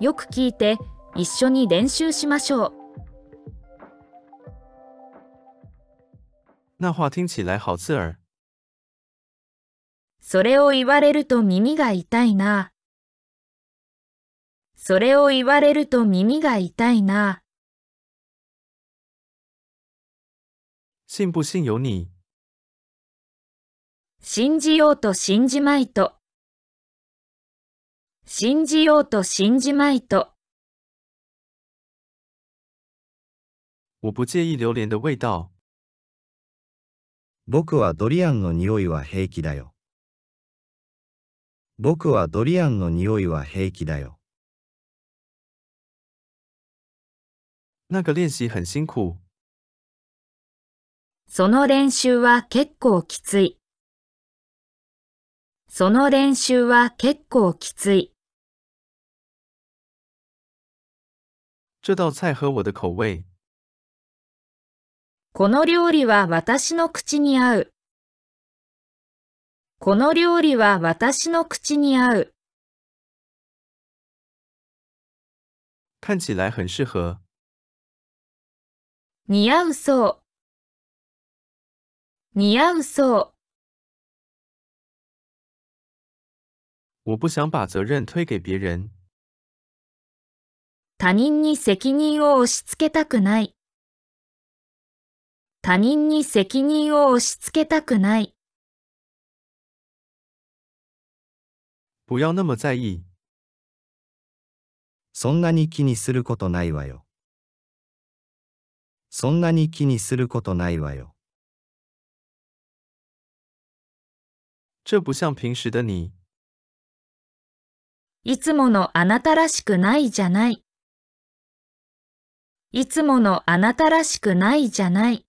よく聞いて一緒に練習しましょう。那话听起来好刺耳。それを言われると耳が痛いな。それを言われると耳が痛いな。信不信由你。信じようと信じまいと。信じようと信じまいと。我不介意榴莲的味道。僕はドリアンの匂いは平気だよ。僕はドリアンの匂いは平気だよ。那个练习很辛苦。その練習は結構きつい。その練習は結構きつい。这道菜合我的口味。この料理は私の口に合う。この料理は私の口に合う。看起来很适合。似合うそう。似合うそう。我不想把责任推给别人。 他人に責任を押し付けたくない。他人に責任を押し付けたくない。不要那么在意。そんなに気にすることないわよ。そんなに気にすることないわよ。这不像平时的你。いつものあなたらしくないじゃない。いつものあなたらしくないじゃない。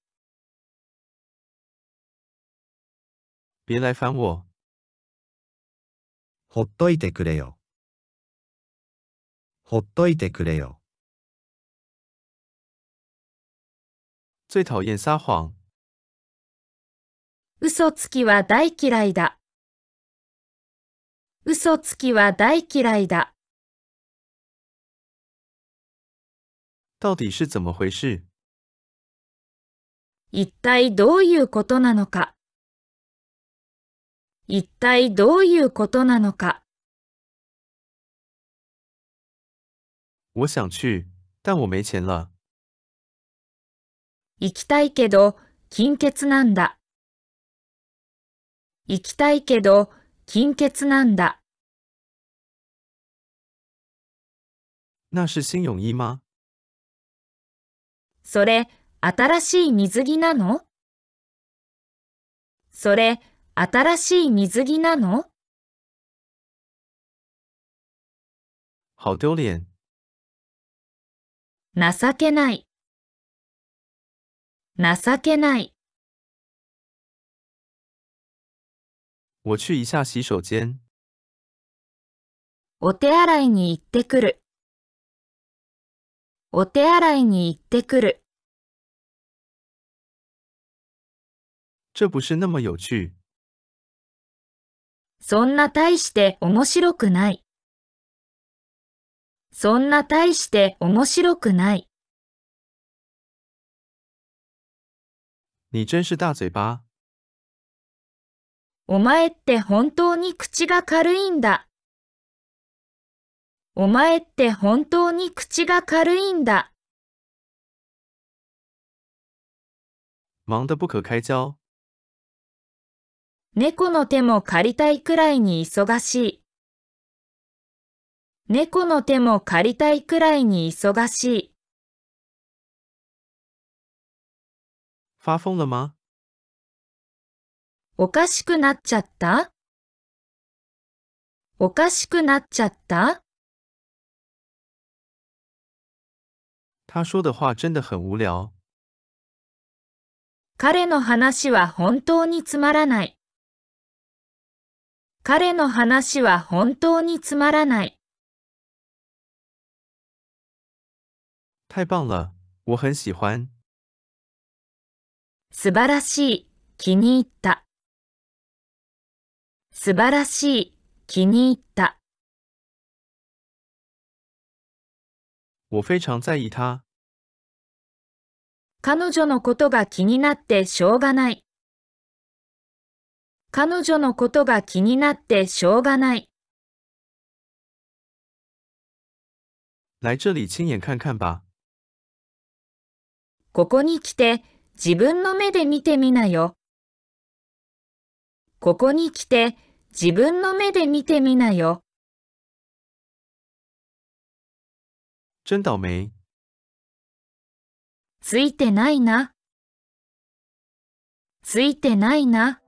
别来烦我。ほっといてくれよ。ほっといてくれよ。最讨厌撒谎。嘘つきは大嫌いだ。嘘つきは大嫌いだ。到底是怎么回事？一体どういうことなのか？一体どういうことなのか？我想去，但我没钱了。行きたいけど、金欠なんだ。行きたいけど、金欠なんだ。那是新泳衣吗？それ、新しい水着なの？それ、新しい水着なの？好丢脸！情けない。情けない。我去一下洗手间。お手洗いに行ってくる。お手洗いに行ってくる。这不是那么有趣。そんな大して面白くない。そんな大して面白くない。你真是大嘴巴。お前って本当に口が軽いんだ。お前って本当に口が軽いんだ。忙得不可开交。猫の手も借りたいくらいに忙しい。猫の手も借りたいくらいに忙しい。发疯了吗？おかしくなっちゃった？おかしくなっちゃった？他说的话真的很无聊。彼の話は本当につまらない。彼の話は本当につまらない。太棒了，我很喜欢。素晴らしい、気に入った。素晴らしい、気に入った。我非常在意他。彼女のことが気になってしょうがない。彼女のことが気になってしょうがない。来这里亲眼看看吧。ここに来て自分の目で見てみなよ。ここに来て自分の目で見てみなよ。真倒霉。ついてないな。ついてないな。